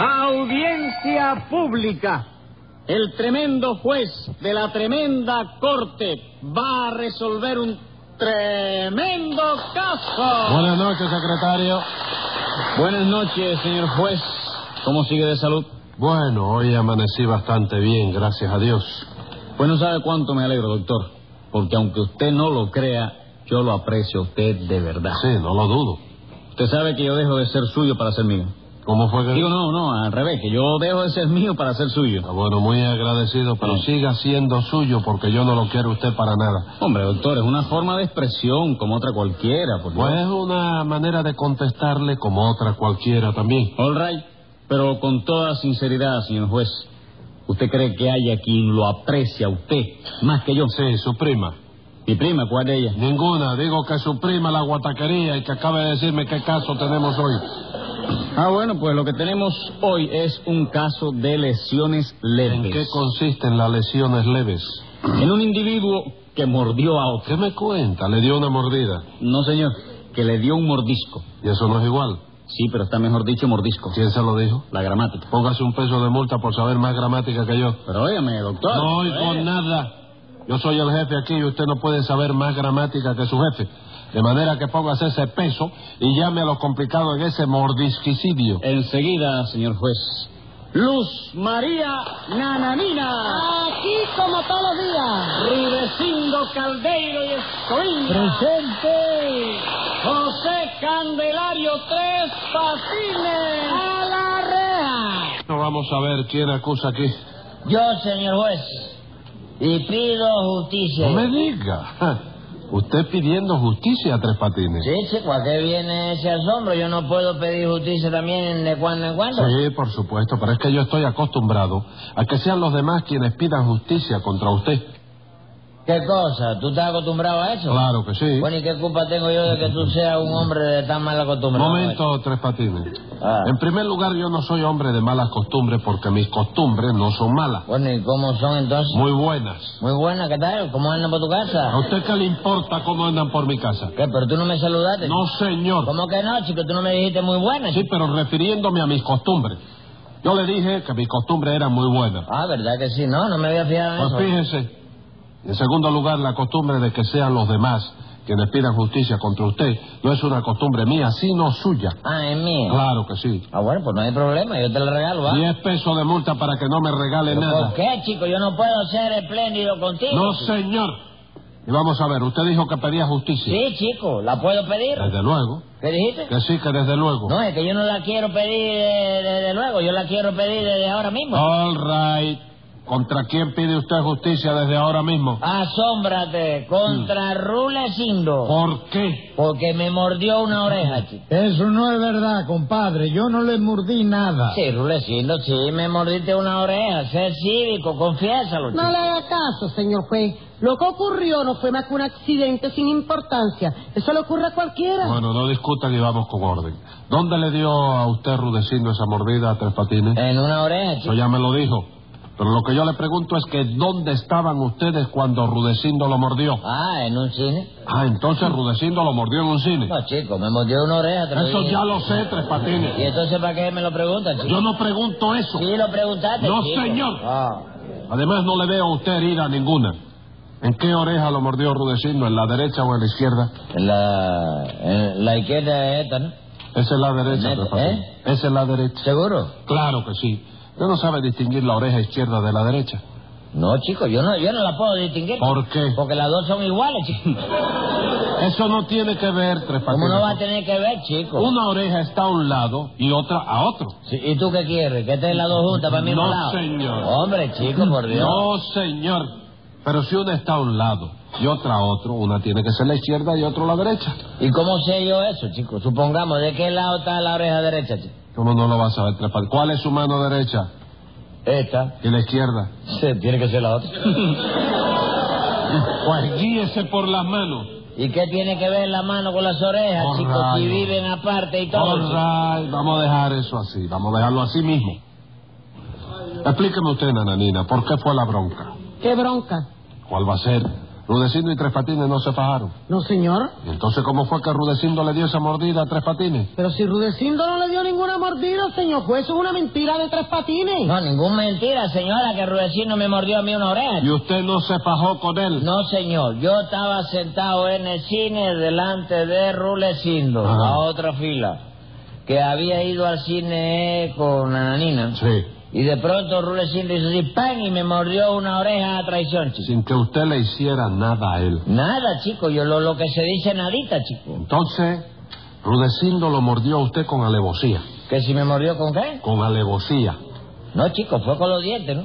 Audiencia pública. El tremendo juez de la tremenda corte va a resolver un tremendo caso. Buenas noches, secretario. Buenas noches, señor juez. ¿Cómo sigue de salud? Bueno, hoy amanecí bastante bien, gracias a Dios. Pues no sabe cuánto me alegro, doctor. Porque aunque usted no lo crea, yo lo aprecio a usted de verdad. Sí, no lo dudo. Usted sabe que yo dejo de ser suyo para ser mío. ¿Cómo fue que...? Digo, no, no, al revés, que yo dejo de ser mío para ser suyo. Ah, bueno, muy agradecido, pero Sí. siga siendo suyo porque yo no lo quiero usted para nada. Hombre, doctor, es una forma de expresión como otra cualquiera, por. Pues es una manera de contestarle como otra cualquiera también. All right, pero con toda sinceridad, señor juez, ¿usted cree que haya quien lo aprecia a usted más que yo? Sí, su prima. Mi prima, ¿cuál de ellas? Ninguna. Digo que su prima la guataquería y que acabe de decirme qué caso tenemos hoy. Ah, bueno, pues lo que tenemos hoy es un caso de lesiones leves. ¿En qué consisten las lesiones leves? En un individuo que mordió a otro. ¿Qué me cuenta? Le dio una mordida. No, señor, que le dio un mordisco. Y eso no es igual. Sí, pero está mejor dicho mordisco. ¿Quién se lo dijo? La gramática. Póngase un peso de multa por saber más gramática que yo. Pero óigame, doctor. No oigo oiga. nada. Yo soy el jefe aquí y usted no puede saber más gramática que su jefe. De manera que póngase ese peso y llame a lo complicado en ese mordisquicidio. Enseguida, señor juez. Luz María Nananina. Aquí como todos los días. Rudecindo Caldeiro y Escoviña. Presente. José Candelario Tres Patines. A la reja. No vamos a ver quién acusa aquí. Yo, señor juez, y pido justicia. No me diga. Usted pidiendo justicia a Tres Patines. Sí, chico, ¿a qué viene ese asombro? Yo no puedo pedir justicia también de cuando en cuando. Sí, por supuesto, pero es que yo estoy acostumbrado a que sean los demás quienes pidan justicia contra usted. ¿Qué cosa? ¿Tú estás acostumbrado a eso? Claro que sí. Bueno, ¿y qué culpa tengo yo de que tú seas un hombre de tan mala costumbre? Momento, Tres Patines. Ah. En primer lugar, yo no soy hombre de malas costumbres porque mis costumbres no son malas. Bueno, ¿y cómo son entonces? Muy buenas. Muy buena, ¿qué tal? ¿Cómo andan por tu ¿A casa? usted qué le importa cómo andan por mi casa? ¿Qué? ¿Pero tú no me saludaste? No, señor. ¿Cómo que no, chico? Tú no me dijiste muy buena, Sí, pero refiriéndome a mis costumbres. Yo le dije que mis costumbres eran muy buenas. Ah, ¿verdad que sí? No, no me había fijado en Pues eso. fíjese. En segundo lugar, la costumbre de que sean los demás quienes pidan justicia contra usted no es una costumbre mía, sino suya. Ah, es mío. Claro que sí. Ah, bueno, pues no hay problema, yo te lo regalo, ¿va? Diez pesos de multa para que no me regale ¿Pero nada. ¿Por qué, chico? Yo no puedo ser espléndido contigo. No, chico. señor. Y vamos a ver, usted dijo que pedía justicia. Sí, chico, ¿la puedo pedir? Desde luego. ¿Qué dijiste? Que sí, que desde luego. No, es que yo no la quiero pedir de- desde luego, yo la quiero pedir desde ahora mismo. All right. ¿Contra quién pide usted justicia desde ahora mismo? Asómbrate contra Rulecindo. ¿Por qué? Porque me mordió una oreja, chico. Eso no es verdad, compadre. Yo no le mordí nada. Sí, Rulecindo, sí, me mordiste una oreja. Sé cívico, confiésalo, chico. No le haga caso, señor juez. Lo que ocurrió no fue más que un accidente sin importancia. Eso le ocurre a cualquiera. Bueno, no discutan y vamos con orden. ¿Dónde le dio a usted Rudecindo esa mordida a Tres Patines? En una oreja, Eso chico. ya me lo dijo. Pero lo que yo le pregunto es que ¿dónde estaban ustedes cuando Rudecindo lo mordió? Ah, en un cine. Ah, entonces Rudecindo lo mordió en un cine. No, chico, me mordió una oreja. te Eso ya lo sé, Tres ¿Y Patines. entonces para qué me lo preguntas, chico? Yo no pregunto eso. Sí, lo preguntaste, No, chico. señor. Ah. Además, no le veo a usted herida ninguna. ¿En qué oreja lo mordió Rudecindo? ¿En la derecha o en la izquierda? En la, en la izquierda es esta, ¿no? Esa es la derecha, ¿Eh? Tres Patines. Esa es la derecha. ¿Seguro? Claro que sí. Usted no sabe distinguir la oreja izquierda de la derecha. No, chico, yo no, yo no la puedo distinguir. ¿Por qué? Porque las dos son iguales, chico. Eso no tiene que ver, Tres ¿Cómo Patines. no va a tener que ver, chico? Una oreja está a un lado y otra a otro. Sí, ¿Y tú qué quieres? ¿Que estén las dos juntas para mí No, lado? señor. Hombre, chico, por Dios. No, señor. Pero si una está a un lado y otra a otro, una tiene que ser la izquierda y otra la derecha. ¿Y cómo sé yo eso, chico? Supongamos, ¿de qué lado está la oreja derecha, chico? ¿Cómo no lo vas a Tres Patines? ¿Cuál es su mano derecha Esta. y la izquierda? Sí, tiene que ser la otra. Pues guíese por las manos. ¿Y qué tiene que ver la mano con las orejas, chicos? Si rayos. viven aparte y todo. All right, vamos a dejar eso así, vamos a dejarlo así mismo. Explíqueme usted, Nananina, ¿por qué fue la bronca? ¿Qué bronca? ¿Cuál va a ser? Rudecindo y Tres Patines no se fajaron. No, señor. ¿Y entonces cómo fue que Rudecindo le dio esa mordida a Tres Patines? Pero si Rudecindo no le dio ninguna mordida, señor juez, eso es una mentira de tres patines. No, ninguna mentira, señora, que Rudecindo me mordió a mí una oreja. ¿Y usted no se fajó con él? No, señor, yo estaba sentado en el cine delante de Rulecindo, Ajá. a otra fila, que había ido al cine con Ananina. Sí. Y de pronto Rulecindo hizo así, ¡pam! y me mordió una oreja a traición, chico. Sin que usted le hiciera nada a él. Nada, chico, yo lo, lo que se dice nadita, chico. Entonces, Rudecindo lo mordió a usted con alevosía. ¿Que si me mordió con qué? Con alevosía. No, chico, fue con los dientes, ¿no?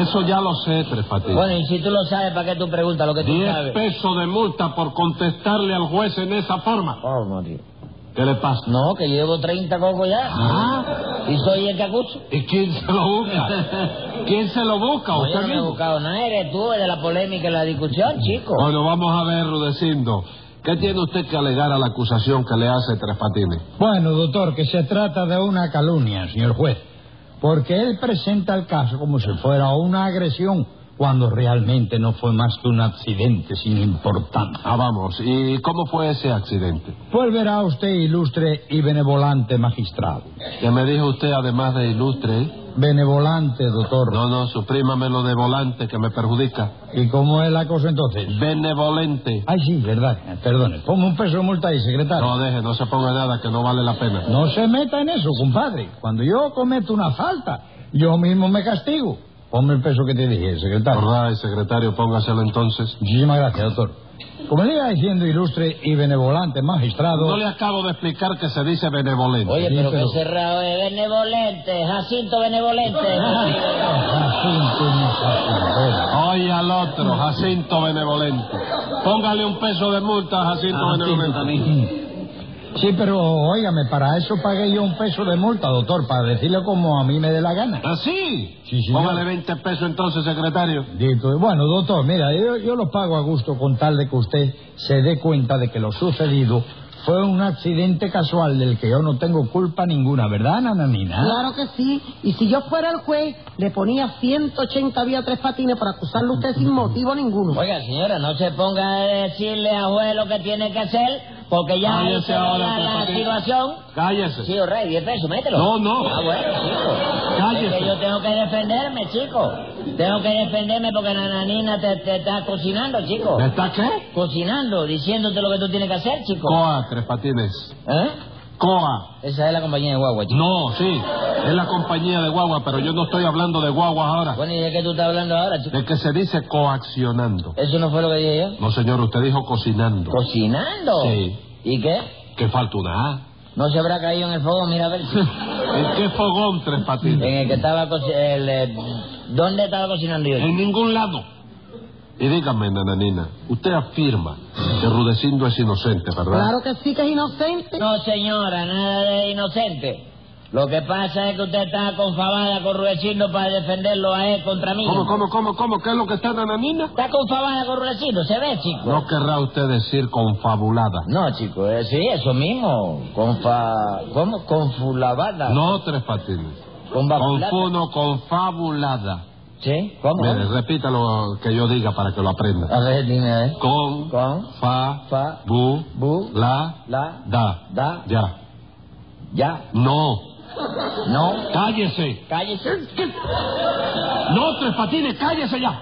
Eso ya lo sé, Tres Patines. Bueno, y si tú lo sabes, ¿para qué tú preguntas lo que tú Diez sabes? pesos de multa por contestarle al juez en esa forma. ¿Cómo, tío? ¿Qué le pasa? No, que llevo 30 cocos ya. Ah. ¿Y soy el que acuso? ¿Y quién se lo busca? ¿Quién se lo busca? No, yo ¿Usted no me he buscado nada, eres tú el de la polémica y la discusión, chico. Bueno, vamos a ver, Rudecindo. ¿Qué tiene usted que alegar a la acusación que le hace Tres Patines? Bueno, doctor, que se trata de una calumnia, señor juez. Porque él presenta el caso como si fuera una agresión, cuando realmente no fue más que un accidente sin importancia. Ah, vamos. ¿Y cómo fue ese accidente? Pues verá usted, ilustre y benevolente magistrado. ¿Qué me dijo usted además de ilustre? Benevolente, doctor. No, no, suprímame lo de volante que me perjudica. ¿Y cómo es la cosa entonces? Benevolente. Ay, sí, verdad. Perdone. Ponga un peso de multa ahí, secretario. No, deje, no se ponga nada que no vale la pena. No se meta en eso, compadre. Cuando yo cometo una falta, yo mismo me castigo. Ponme el peso que te dije, secretario. Right, secretario, póngaselo entonces. Muchísimas gracias, doctor. Como le iba diciendo, ilustre y benevolente magistrado. No le acabo de explicar que se dice benevolente. Oye, pero, que cerrado es benevolente, Jacinto benevolente. Jacinto y no Jacinto. Oye al otro, Jacinto Benevolente. Póngale un peso de multa a Jacinto Benevolente. Sí, pero óigame, para eso pagué yo un peso de multa, doctor, para decirle como a mí me dé la gana. ¿Ah, sí? Sí, señor. Póngale 20 pesos entonces, secretario. Dito, bueno, doctor, mira, yo, yo lo pago a gusto con tal de que usted se dé cuenta de que lo sucedido fue un accidente casual del que yo no tengo culpa ninguna, ¿verdad, Nananina? Claro que sí. Y si yo fuera el juez, le ponía 180 días tres patines para acusarle a usted sin motivo ninguno. Oiga, señora, no se ponga a decirle a juez lo que tiene que hacer, porque ya Cállese hizo ahora, la, la situación. Cállese. Sí, rey, 10 pesos, mételo. No, no. Ah, bueno, chico. Cállese. Es que yo tengo que defenderme, chico. Tengo que defenderme porque la nanina te, te está cocinando, chico. ¿Está qué? Cocinando, diciéndote lo que tú tienes que hacer, chico. Coa, Tres Patines. ¿Eh? Coa. Esa es la compañía de guagua, chico. No, sí. Es la compañía de guagua, pero yo no estoy hablando de guaguas ahora. Bueno, ¿y de qué tú estás hablando ahora, chico? De que se dice coaccionando. ¿Eso no fue lo que dije yo? No, señor, usted dijo cocinando. ¿Cocinando? Sí. ¿Y qué? Que falta una A. ¿No se habrá caído en el fuego? Mira a ver. ¿En qué fogón, Tres Patines? en el que estaba cocinando... ¿Dónde estaba cocinando yo? En ningún lado. Y dígame, nananina, usted afirma que Rudecindo es inocente, ¿verdad? Claro que sí que es inocente. No, señora, nada de inocente. Lo que pasa es que usted está confabada con Rudecindo para defenderlo a él contra mí. ¿Cómo, cómo, cómo, cómo? ¿Qué es lo que está, nananina? Está confabada con Rudecindo, ¿se ve, chico? No querrá usted decir confabulada. No, chico, eh, sí, eso mismo. Confa... ¿Cómo? Confulabada. No, Tres Patines. Confabulada. Confuno, confabulada. ¿Sí? ¿Cómo? Mire, repita lo que yo diga para que lo aprenda. A ver, dime, a ver. Con, Con, fa, fa, bu, bu, la, la, da. da, Ya. ya, No. no, Cállese. cállese. No, Tres Patines, cállese ya.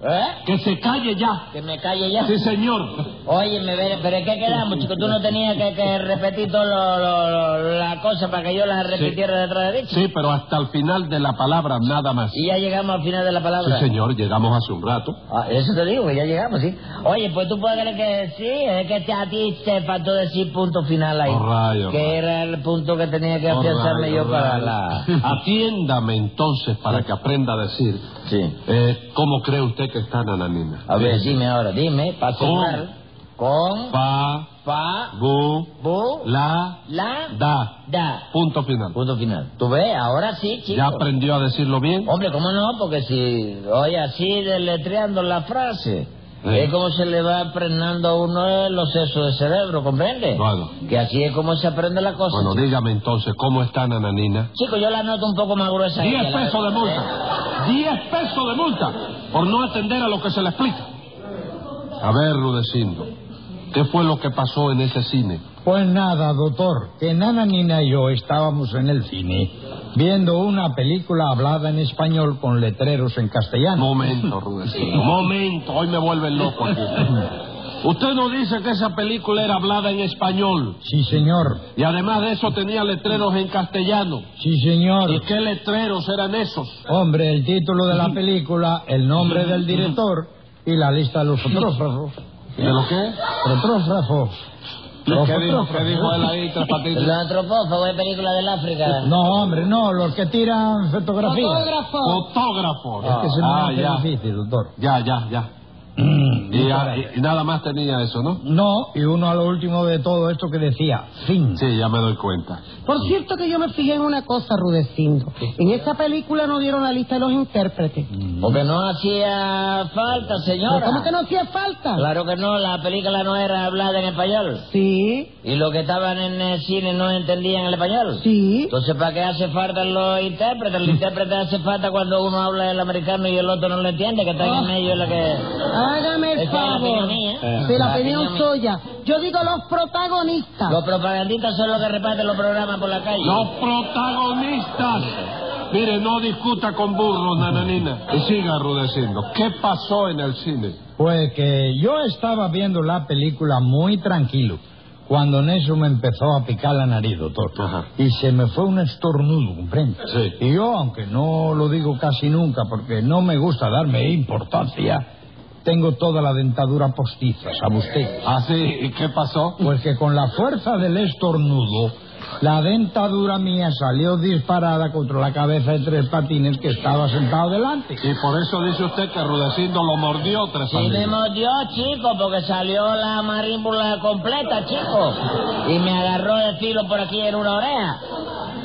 ¿Eh? Que se calle ya. Que me calle ya. Sí, señor. Oye, pero ¿en qué quedamos, chico? Tú no tenías que, que repetir toda lo, lo- lo- la cosa para que yo la repitiera detrás de ti. Sí, pero hasta el final de la palabra nada más. Y ya llegamos al final de la Sí, palabra. señor, llegamos hace un rato. Ah, eso te digo, que ya llegamos, sí. Oye, pues tú puedes creer que sí, es que te- a ti te faltó decir punto final ahí. All que era el punto que tenía que afianzarme right, yo para la... Atiéndame entonces para que aprenda a decir Sí. eh, cómo cree usted que Nananina. A ver, dime ahora, dime, para cerrar. Con, Fa, fa, bu, bu, la, la, da. da. Punto final. Punto final. ¿Tú ves? Ahora sí, chico. ¿Ya aprendió a decirlo bien? Hombre, ¿cómo no? Porque si, oye, así deletreando la frase. Es como se le va aprendiendo a uno los sesos de cerebro, ¿comprende? Bueno. Que así es como se aprende la cosa. Bueno, chico. dígame entonces, ¿cómo está Nananina? Chico, yo la noto un poco más gruesa. Diez que la- pesos de multa. Diez pesos de multa por no atender a lo que se le explica. A ver, Rudecindo, ¿qué fue lo que pasó en ese cine? Pues nada, doctor, que Nana Nina y yo estábamos en el cine viendo una película hablada en español con letreros en castellano. Momento, Rudecindo, momento, hoy me vuelven loco aquí. Usted no dice que esa película era hablada en español Sí, señor. y además de eso tenía letreros en castellano. Sí, señor. ¿Y qué letreros eran esos? Hombre, el título de la película, el nombre del director y la lista de los fotógrafos. ¿De lo qué? Fotógrafos. Los ¿Qué dijo, fotógrafos. Qué dijo él ahí, Tres Patines? Los antropófagos de película del África. No, hombre, no, los que tiran fotografías. Fotógrafo. Fotógrafos. Es que se me ah, hace ya. difícil, doctor. Ya, ya, ya. Y, ah, y- nada más tenía eso, ¿no? No, y uno a lo último de todo esto que decía, fin. Sí, ya me doy cuenta. Por cierto que yo me fijé en una cosa, Rudecindo. En esa película no dieron la lista de los intérpretes. Porque no hacía falta, ¿Pero señora. ¿Cómo que no hacía falta? Claro que no, la película no era hablada en español. Sí, Y los que estaban en el cine no entendían el español. sí. Entonces, ¿para qué hace falta los intérpretes? El intérprete hace falta cuando uno habla el americano y el otro no lo entiende, que está en el medio la que... Hágame el Esa es la favor. opinión la suya. Yo digo los protagonistas. Los propagandistas son los que reparten los programas por la calle. Los protagonistas. Mire, no discuta con burros, nananina. Y siga rudeciendo. ¿Qué pasó en el cine? Pues que yo estaba viendo la película muy tranquilo cuando en eso me empezó a picar la nariz, doctor. Ajá. Y se me fue un estornudo, ¿comprende? Sí. Y yo, aunque no lo digo casi nunca porque no me gusta darme importancia, tengo toda la dentadura postiza, ¿sabe usted? ¿Ah, sí? ¿Y qué pasó? Pues que con la fuerza del estornudo, la dentadura mía salió disparada contra la cabeza de tres patines que estaba sentado delante. Y por eso dice usted que Rudecindo lo mordió Tres Sí, me Patines. mordió, chico, porque salió la marímbula completa, chico. Y me agarró de filo por aquí en una oreja.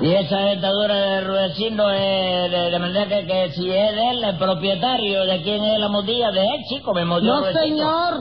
Y esa dentadura de Rudecindo es de, de manera que, que si es de él, el propietario de quién es la mordida, de él, chico, me mordió No, Rudecindo. señor.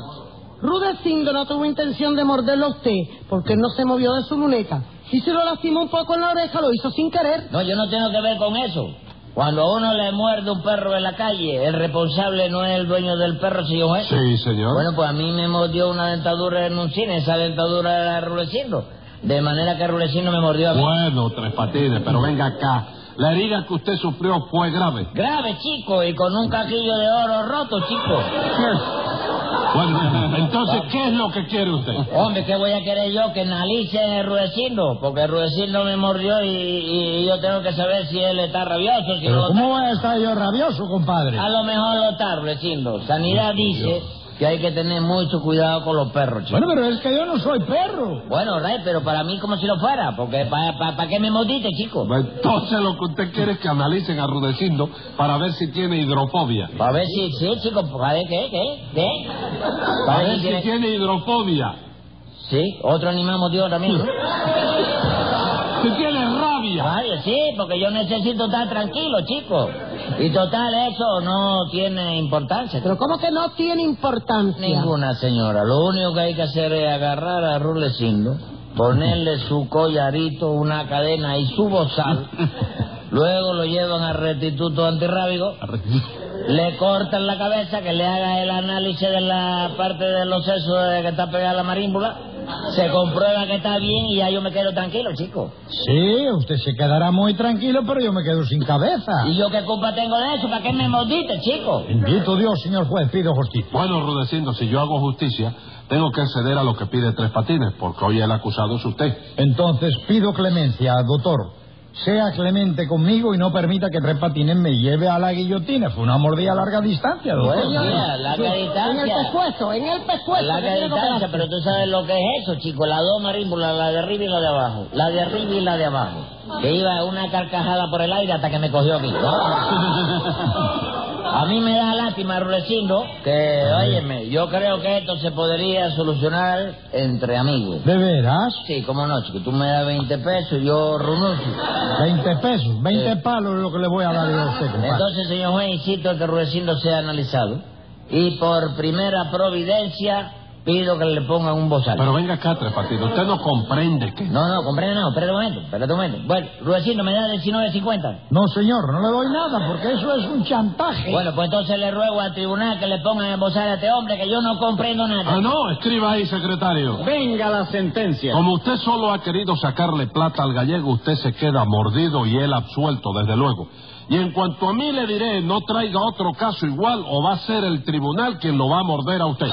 Rudecindo no tuvo intención de morderlo a usted porque no se movió de su luneta. Si se lo lastimó un poco en la oreja, lo hizo sin querer. No, yo no tengo que ver con eso. Cuando a uno le muerde un perro en la calle, el responsable no es el dueño del perro, sino es. Sí, señor. Bueno, pues a mí me mordió una dentadura en un cine, esa dentadura era Rulecindo. De manera que Rulecindo me mordió a mí. Bueno, Tres Patines, pero venga acá. La herida que usted sufrió fue grave. Grave, chico, y con un cajillo de oro roto, chico. Bueno, entonces, ¿qué es lo que quiere usted? Hombre, ¿qué voy a querer yo? Que analice Rudecindo, porque Rudecindo me mordió y, y yo tengo que saber si él está rabioso, si Pero lo ¿cómo voy a estar yo rabioso, compadre? A lo mejor lo está, Rudecindo. Sanidad dice que hay que tener mucho cuidado con los perros, chico. Bueno, pero es que yo no soy perro. Bueno, Ray, pero para mí como si lo fuera, porque ¿para pa, pa qué me mordiste, chico? Entonces lo que usted quiere es que analicen a Rudecindo para ver si tiene hidrofobia. Para ver si, sí, chico, para ver qué, qué, qué. Para ver si si tiene- tiene hidrofobia. Sí, otro animal mordió también. Si tiene rabia. Vaya, sí, porque yo necesito estar tranquilo, chico. Y total, eso no tiene importancia. Pero ¿cómo que no tiene importancia? Ninguna, señora. Lo único que hay que hacer es agarrar a Rulecindo, ponerle su collarito, una cadena y su bozal. Luego lo llevan al restituto antirrábico. Le cortan la cabeza, que le haga el análisis de la parte de los sesos de que está pegada la marímbula. Se comprueba que está bien y ya yo me quedo tranquilo, chico. Sí, usted se quedará muy tranquilo, pero yo me quedo sin cabeza. ¿Y yo qué culpa tengo de eso? ¿Para qué me mordiste, chico? Bendito Dios, señor juez, pido justicia. Bueno, Rudecindo, si yo hago justicia, tengo que ceder a lo que pide Tres Patines, porque hoy el acusado es usted. Entonces pido clemencia, doctor. Sea clemente conmigo y no permita que Tres Patines me lleve a la guillotina. Fue una mordida a larga distancia, doctor. Bueno, mira, larga En el pescuezo, en el pescuezo. Larga distancia, pero tú sabes lo que es eso, chico. Las dos marímbulas, la de arriba y la de abajo. La de arriba y la de abajo. Que iba una carcajada por el aire hasta que me cogió aquí. A mí me da lástima, Rulecindo, que, óyeme, yo creo que esto se podría solucionar entre amigos. ¿De veras? Sí, cómo no, chico. Tú me das 20 pesos, yo renuncio. 20 pesos, 20 Sí. palos es lo que le voy a dar yo a usted, compadre. Entonces, señor juez, insisto en que Rudecindo sea analizado y por primera providencia pido que le pongan un bozal. Pero venga acá, Tres Patines, usted no comprende que... No, no, comprende no, espérate un momento, espérate un momento. Bueno, Rudecindo, ¿me da 19.50? No, señor, no le doy nada porque eso es un chantaje. Bueno, pues entonces le ruego al tribunal que le pongan en bozal a este hombre que yo no comprendo nada. Ah, no, escriba ahí, secretario. Venga la sentencia. Como usted solo ha querido sacarle plata al gallego, usted se queda mordido y él absuelto, desde luego. Y en cuanto a mí le diré, no traiga otro caso igual o va a ser el tribunal quien lo va a morder a usted.